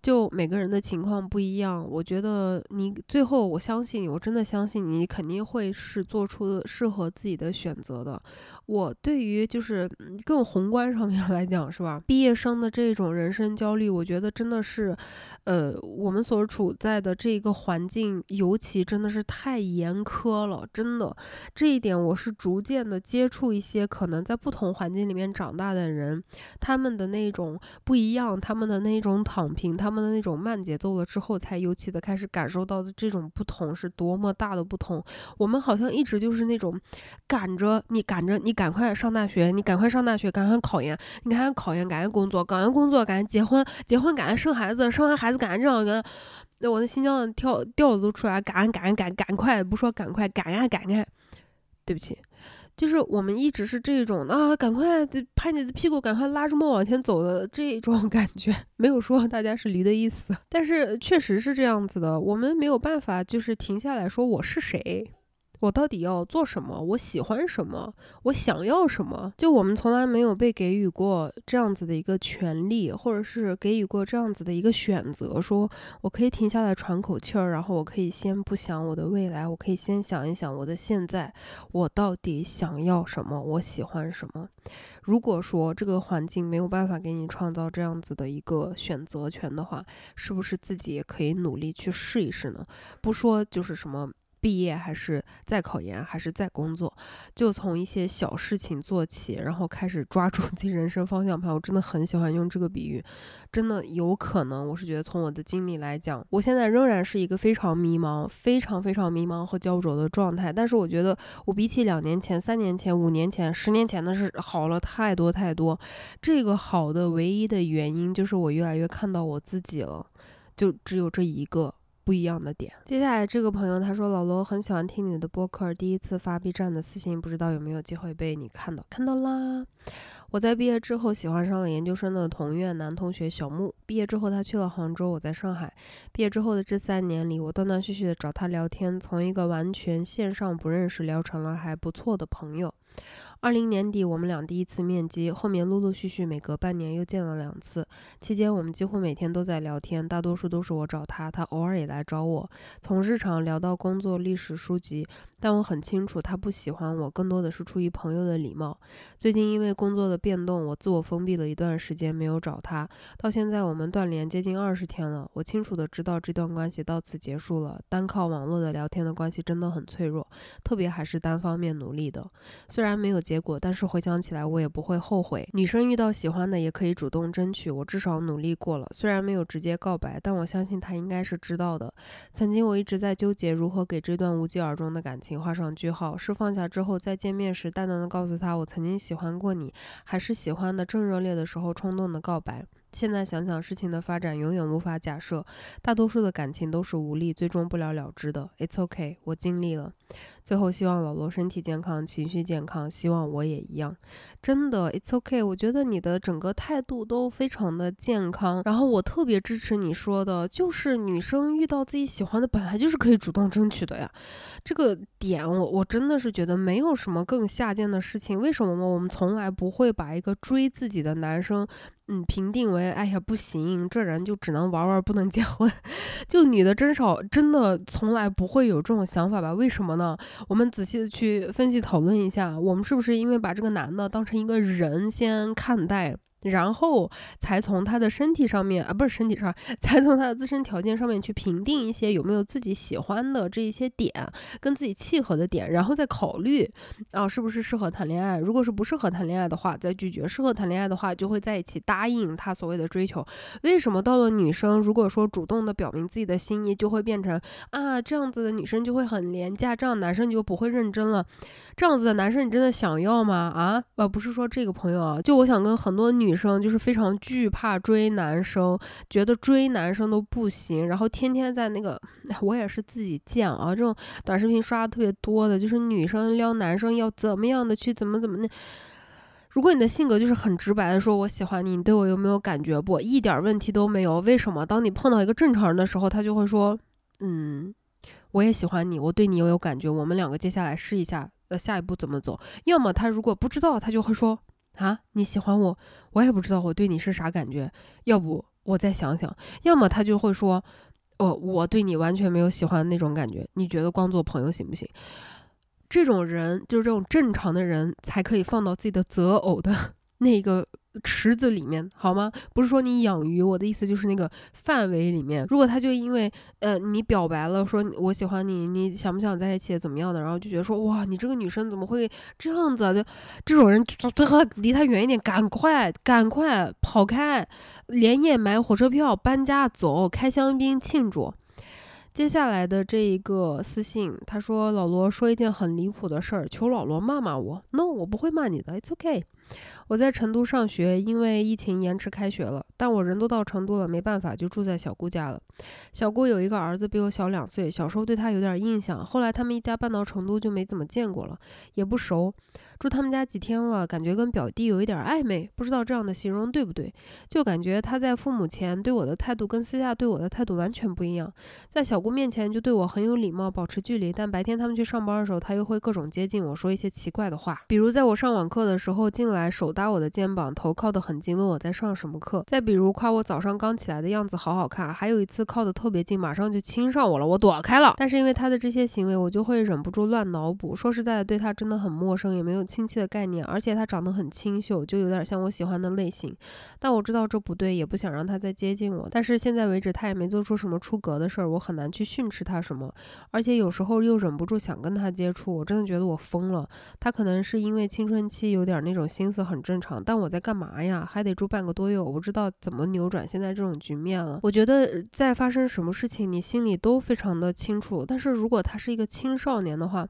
就每个人的情况不一样，我觉得你最后，我相信你，我真的相信你，肯定会是做出适合自己的选择的。我对于就是更宏观上面 来讲，是吧？毕业生的这种人生焦虑，我觉得真的是，呃，我们所处在的这个环境，尤其真的是太严苛了，真的。这一点我是逐渐的接触一些可能在不同环境里面长大的人，他们的那种不一样，他们的那种躺平，他。他们的那种慢节奏了之后，才尤其的开始感受到的这种不同是多么大的不同。我们好像一直就是那种赶着你赶着你赶快上大学，你赶快上大学，赶快考研，你赶快考研，赶快工作，搞完工作赶紧结婚，结婚赶快生孩子，生完孩子赶快这样跟，那我的心脏跳调子都出来，赶赶赶赶快，不说赶快赶呀赶呀，对不起。就是我们一直是这种啊，赶快拍你的屁股，赶快拉着我往前走的这种 感觉，没有说大家是驴的意思，但是确实是这样子的，我们没有办法就是停下来说我是谁。我到底要做什么？我喜欢什么？我想要什么？就我们从来没有被给予过这样子的一个权利，或者是给予过这样子的一个选择，说我可以停下来喘口气儿，然后我可以先不想我的未来，我可以先想一想我的现在，我到底想要什么？我喜欢什么？如果说这个环境没有办法给你创造这样子的一个选择权的话，是不是自己也可以努力去试一试呢？不说就是什么。毕业还是在考研，还是在工作，就从一些小事情做起，然后开始抓住自己人生方向盘。我真的很喜欢用这个比喻，真的有可能。我是觉得从我的经历来讲，我现在仍然是一个非常迷茫、非常非常迷茫和焦灼的状态。但是我觉得我比起两年前、三年前、五年前、十年前的是好了太多太多。这个好的唯一的原因就是我越来越看到我自己了，就只有这一个。不一样的点。接下来这个朋友他说：“老罗很喜欢听你的播客，第一次发 B 站的私信，不知道有没有机会被你看到？看到啦！我在毕业之后喜欢上了研究生的同院男同学小木。毕业之后他去了杭州，我在上海。毕业之后的这三年里，我断断续续的找他聊天，从一个完全线上不认识聊成了还不错的朋友。”二零年底，我们俩第一次面基，后面陆陆续续每隔半年又见了两次。期间，我们几乎每天都在聊天，大多数都是我找他，他偶尔也来找我。从日常聊到工作、历史书籍，但我很清楚他不喜欢我，更多的是出于朋友的礼貌。最近因为工作的变动，我自我封闭了一段时间，没有找他。到现在，我们断联接近二十天了。我清楚的知道这段关系到此结束了。单靠网络的聊天的关系真的很脆弱，特别还是单方面努力的。虽虽然没有。结果，但是回想起来，我也不会后悔。女生遇到喜欢的，也可以主动争取。我至少努力过了，虽然没有直接告白，但我相信他应该是知道的。曾经我一直在纠结如何给这段无疾而终的感情画上句号，是放下之后再见面时淡淡的告诉他我曾经喜欢过你，还是喜欢的正热烈的时候冲动的告白？现在想想，事情的发展永远无法假设，大多数的感情都是无力，最终不了了之的。It's OK，我尽力了。最后，希望老罗身体健康，情绪健康。希望我也一样。真的，It's OK，。我觉得你的整个态度都非常的健康。然后，我特别支持你说的，就是女生遇到自己喜欢的，本来就是可以主动争取的呀。这个点，我我真的是觉得没有什么更下贱的事情。为什么我们从来不会把一个追自己的男生？嗯，评定为哎呀不行，这人就只能玩玩，不能结婚。就女的真少，真的从来不会有这种想法吧？为什么呢？我们仔细的去分析讨论一下，我们是不是因为把这个男的当成一个人先看待？然后才从他的身体上面啊，不是身体上，才从他的自身条件上面去评定一些有没有自己喜欢的这一些点，跟自己契合的点，然后再考虑啊是不是适合谈恋爱。如果是不适合谈恋爱的话，再拒绝；适合谈恋爱的话，就会在一起答应他所谓的追求。为什么到了女生如果说主动的表明自己的心意，就会变成啊这样子的女生就会很廉价，这样男生就不会认真了。这样子的男生你真的想要吗？啊，呃，不是说这个朋友啊，就我想跟很多女女生就是非常惧怕追男生，觉得追男生都不行，然后天天在那个，我也是自己见啊，这种短视频刷的特别多的，就是女生撩男生要怎么样的去怎么怎么那。如果你的性格就是很直白的说我喜欢你，你对我有没有感觉不？一点问题都没有。为什么？当你碰到一个正常人的时候，他就会说，嗯，我也喜欢你，我对你又有感觉，我们两个接下来试一下。呃，下一步怎么走？要么他如果不知道，他就会说啊，你喜欢我，我也不知道我对你是啥感觉，要不我再想想。要么他就会说，哦，我对你完全没有喜欢那种感觉，你觉得光做朋友行不行？这种人就是这种正常的人才可以放到自己的择偶的 那个。池子里面好吗？不是说你养鱼，我的意思就是那个范围里面。如果他就因为呃你表白了，说我喜欢你，你想不想在一起怎么样的，然后就觉得说哇，你这个女生怎么会这样子？啊就这种人最好离他远一点，赶快赶快跑开，连夜买火车票搬家走，开香槟庆祝。接下来的这一个私信，他说老罗说一件很离谱的事儿，求老罗骂骂我。No，我不会骂你的，It's OK。我在成都上学，因为疫情延迟开学了，但我人都到成都了，没办法就住在小姑家了。小姑有一个儿子比我小两岁，小时候对他有点印象，后来他们一家搬到成都就没怎么见过了，也不熟。住他们家几天了，感觉跟表弟有一点暧昧，不知道这样的形容对不对？就感觉他在父母前对我的态度跟私下对我的态度完全不一样，在小姑面前就对我很有礼貌，保持距离，但白天他们去上班的时候，他又会各种接近我，说一些奇怪的话，比如在我上网课的时候进来。手搭我的肩膀，头靠得很近，问我在上什么课。再比如夸我早上刚起来的样子好好看。还有一次靠得特别近，马上就亲上我了，我躲开了。但是因为他的这些行为，我就会忍不住乱脑补。说实在的，对他真的很陌生，也没有亲戚的概念。而且他长得很清秀，就有点像我喜欢的类型。但我知道这不对，也不想让他再接近我。但是现在为止，他也没做出什么出格的事儿，我很难去训斥他什么。而且有时候又忍不住想跟他接触，我真的觉得我疯了。他可能是因为青春期有点那种心。思很正常，但我在干嘛呀？还得住半个多月，我不知道怎么扭转现在这种局面了。我觉得在发生什么事情，你心里都非常的清楚。但是如果他是一个青少年的话，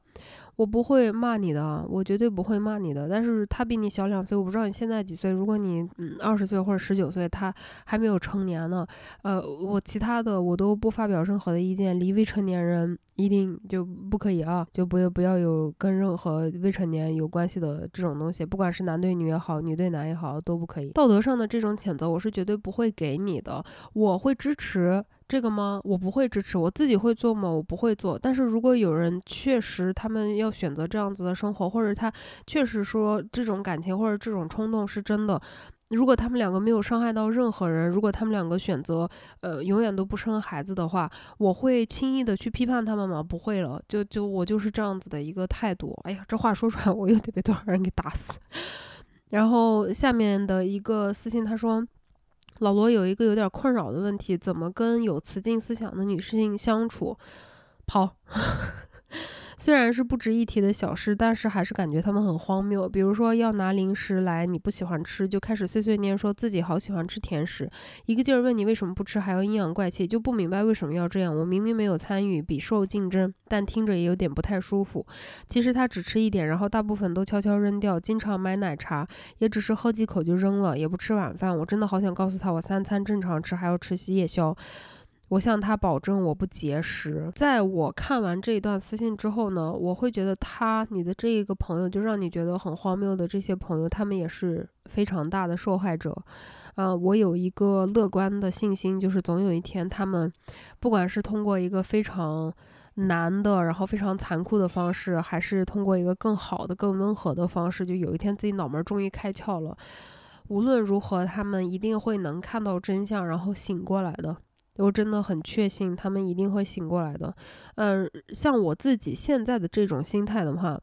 我不会骂你的，我绝对不会骂你的。但是他比你小两岁，我不知道你现在几岁。如果你嗯二十岁或者十九岁，他还没有成年呢。呃，我其他的我都不发表任何的意见。离未成年人一定就不可以啊，就不要不要有跟任何未成年有关系的这种东西，不管是男对女也好，女对男也好，都不可以。道德上的这种谴责，我是绝对不会给你的，我会支持。这个吗？我不会支持，我自己会做吗？我不会做。但是如果有人确实他们要选择这样子的生活，或者他确实说这种感情或者这种冲动是真的，如果他们两个没有伤害到任何人，如果他们两个选择呃永远都不生孩子的话，我会轻易的去批判他们吗？不会了，就就我就是这样子的一个态度。哎呀，这话说出来我又得被多少人给打死。然后下面的一个私信他说。老罗有一个有点困扰的问题，怎么跟有雌竞思想的女性相处？跑。虽然是不值一提的小事，但是还是感觉他们很荒谬。比如说要拿零食来，你不喜欢吃，就开始碎碎念说自己好喜欢吃甜食，一个劲儿问你为什么不吃，还要阴阳怪气，就不明白为什么要这样。我明明没有参与比受竞争，但听着也有点不太舒服。其实他只吃一点，然后大部分都悄悄扔掉。经常买奶茶，也只是喝几口就扔了，也不吃晚饭。我真的好想告诉他，我三餐正常吃，还要吃些夜宵。我向他保证我不节食。在我看完这一段私信之后呢，我会觉得他，你的这一个朋友，就让你觉得很荒谬的这些朋友，他们也是非常大的受害者。嗯，我有一个乐观的信心，就是总有一天，他们不管是通过一个非常难的，然后非常残酷的方式，还是通过一个更好的、更温和的方式，就有一天自己脑门终于开窍了。无论如何，他们一定会能看到真相，然后醒过来的。我真的很确信他们一定会醒过来的。嗯，像我自己现在的这种心态的话，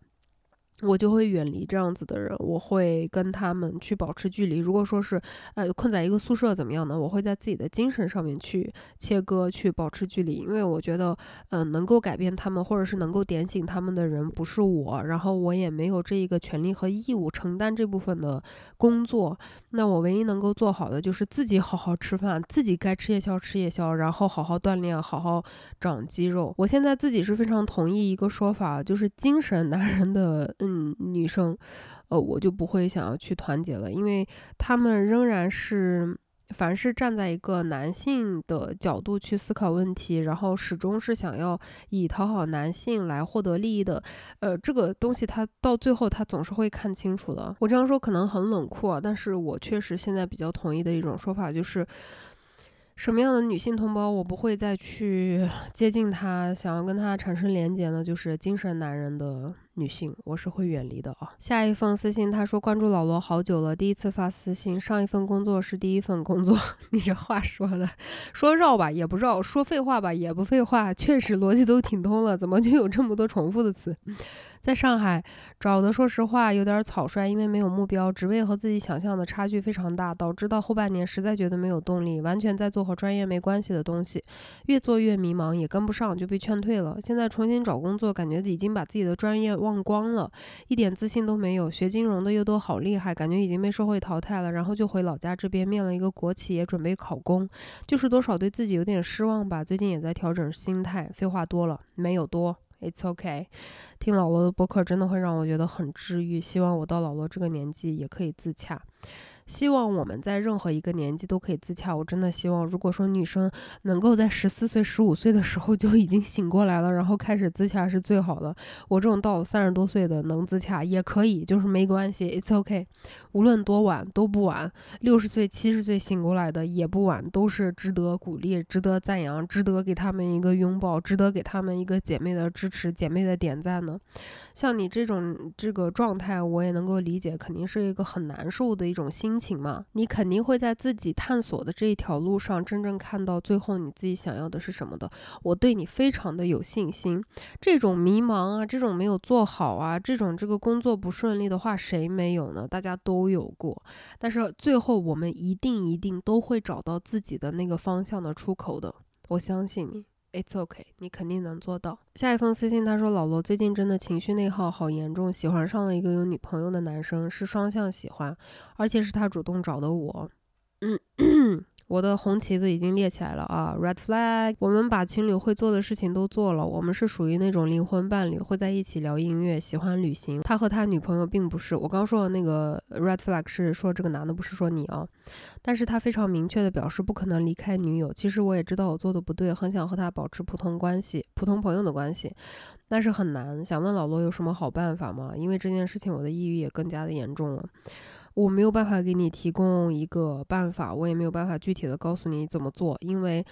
我就会远离这样子的人，我会跟他们去保持距离。如果说是，呃，困在一个宿舍怎么样呢？我会在自己的精神上面去切割，去保持距离，因为我觉得，嗯，能够改变他们，或者是能够点醒他们的人不是我，然后我也没有这一个权利和义务承担这部分的工作。那我唯一能够做好的就是自己好好吃饭，自己该吃夜宵吃夜宵，然后好好锻炼，好好长肌肉。我现在自己是非常同意一个说法，就是精神男人的。嗯女生，呃，我就不会想要去团结了，因为他们仍然是凡是站在一个男性的角度去思考问题，然后始终是想要以讨好男性来获得利益的，呃，这个东西他到最后他总是会看清楚的。我这样说可能很冷酷啊，但是我确实现在比较同意的一种说法就是。什么样的女性同胞，我不会再去 接近她，想要跟她产生连接呢？就是精神男人的女性，我是会远离的啊。下一封私信，他说关注老罗好久了，第一次发私信。上一份工作是第一份工作，你这话说的，说绕吧也不绕，说废话吧也不废话，确实逻辑都挺通了，怎么就有这么多重复的词？在上海找的，说实话有点草率，因为没有目标，职位和自己想象的差距非常大，导致到后半年实在觉得没有动力，完全在做和专业没关系的东西，越做越迷茫，也跟不上，就被劝退了。现在重新找工作，感觉已经把自己的专业忘光了，一点自信都没有。学金融的又都好厉害，感觉已经被社会淘汰了。然后就回老家这边面了一个国企，也准备考公，就是多少对自己有点失望吧。最近也在调整心态，废话多了，没有多。It's okay，听老罗的播客真的会让我觉得很治愈。希望我到老罗这个年纪也可以自洽。希望我们在任何一个年纪都可以自洽。我真的希望，如果说女生能够在十四岁、十五岁的时候就已经醒过来了，然后开始自洽是最好的。我这种到了三十多岁的能自洽也可以，就是没关系，It's OK。无论多晚都不晚，六十岁、七十岁醒过来的也不晚，都是值得鼓励、值得赞扬、值得给他们一个拥抱、值得给他们一个姐妹的支持、姐妹的点赞呢。像你这种这个状态，我也能够理解，肯定是一个很难受的一种心。情嘛，你肯定会在自己探索的这一条路上，真正看到最后你自己想要的是什么的。我对你非常的有信心。这种迷茫啊，这种没有做好啊，这种这个工作不顺利的话，谁没有呢？大家都有过。但是最后我们一定一定都会找到自己的那个方向的出口的。我相信你。It's okay，你肯定能做到。下一封私信，他说：“老罗最近真的情绪内耗好严重，喜欢上了一个有女朋友的男生，是双向喜欢，而且是他主动找的我。”嗯。我的红旗子已经列起来了啊，red flag。我们把情侣会做的事情都做了，我们是属于那种灵魂伴侣，会在一起聊音乐，喜欢旅行。他和他女朋友并不是。我刚说的那个 red flag 是说这个男的，不是说你啊。但是他非常明确的表示不可能离开女友。其实我也知道我做的不对，很想和他保持普通关系，普通朋友的关系，但是很难。想问老罗有什么好办法吗？因为这件事情我的抑郁也更加的严重了。我没有办法给你提供一个办法，我也没有办法具体的告诉你怎么做，因为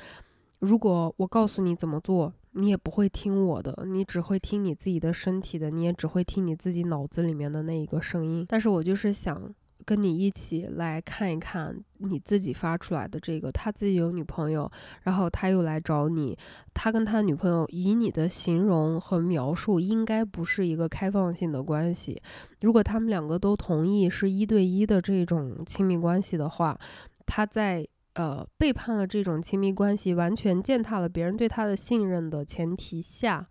如果我告诉你怎么做，你也不会听我的，你只会听你自己的身体的，你也只会听你自己脑子里面的那一个声音。但是我就是想。跟你一起来看一看你自己发出来的这个，他自己有女朋友，然后他又来找你，他跟他女朋友以你的形容和描述，应该不是一个开放性的关系。如果他们两个都同意是一对一的这种亲密关系的话，他在呃背叛了这种亲密关系，完全践踏了别人对他的信任的前提下。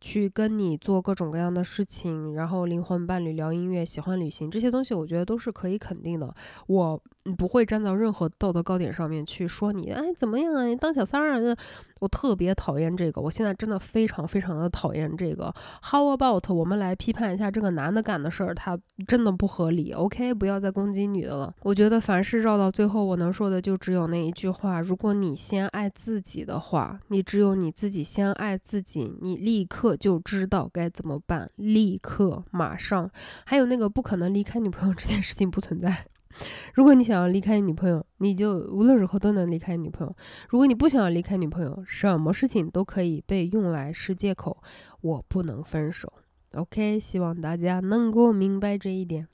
去跟你做各种各样的事情，然后灵魂伴侣聊音乐，喜欢旅行这些东西，我觉得都是可以肯定的。我不会站到任何道德高点上面去说你，哎，怎么样啊？当小三儿啊？我特别讨厌这个，我现在真的非常非常的讨厌这个。How about 我们来批判一下这个男的干的事儿，他真的不合理。OK，不要再攻击女的了。我觉得凡事绕到最后，我能说的就只有那一句话：如果你先爱自己的话，你只有你自己先爱自己，你立刻就知道该怎么办，立刻马上。还有那个不可能离开女朋友这件事情不存在。如果你想要离开女朋友，你就无论如何都能离开女朋友。如果你不想要离开女朋友，什么事情都可以被用来是借口。我不能分手。OK，希望大家能够明白这一点。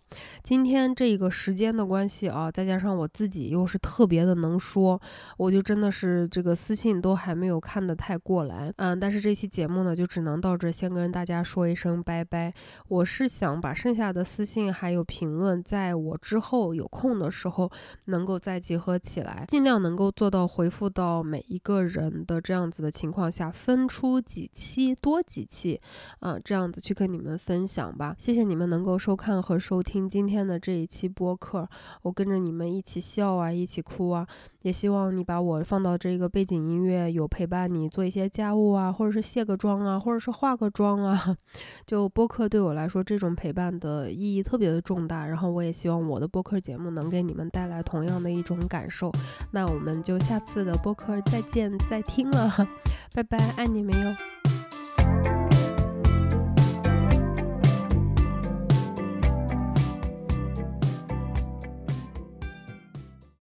今天这个时间的关系啊，再加上我自己又是特别的能说，我就真的是这个私信都还没有看得太过来，嗯，但是这期节目呢，就只能到这，先跟大家说一声拜拜。我是想把剩下的私信还有评论，在我之后有空的时候，能够再集合起来，尽量能够做到回复到每一个人的这样子的情况下，分出几期多几期，啊，这样子去跟你们分享吧。谢谢你们能够收看和收听。今天的这一期播客，我跟着你们一起笑啊，一起哭啊，也希望你把我放到这个背景音乐，有陪伴你做一些家务啊，或者是卸个妆啊，或者是化个妆啊。就播客对我来说，这种陪伴的意义特别的重大。然后我也希望我的播客节目能给你们带来同样的一种感受。那我们就下次的播客再见再听了，拜拜，爱你们哟。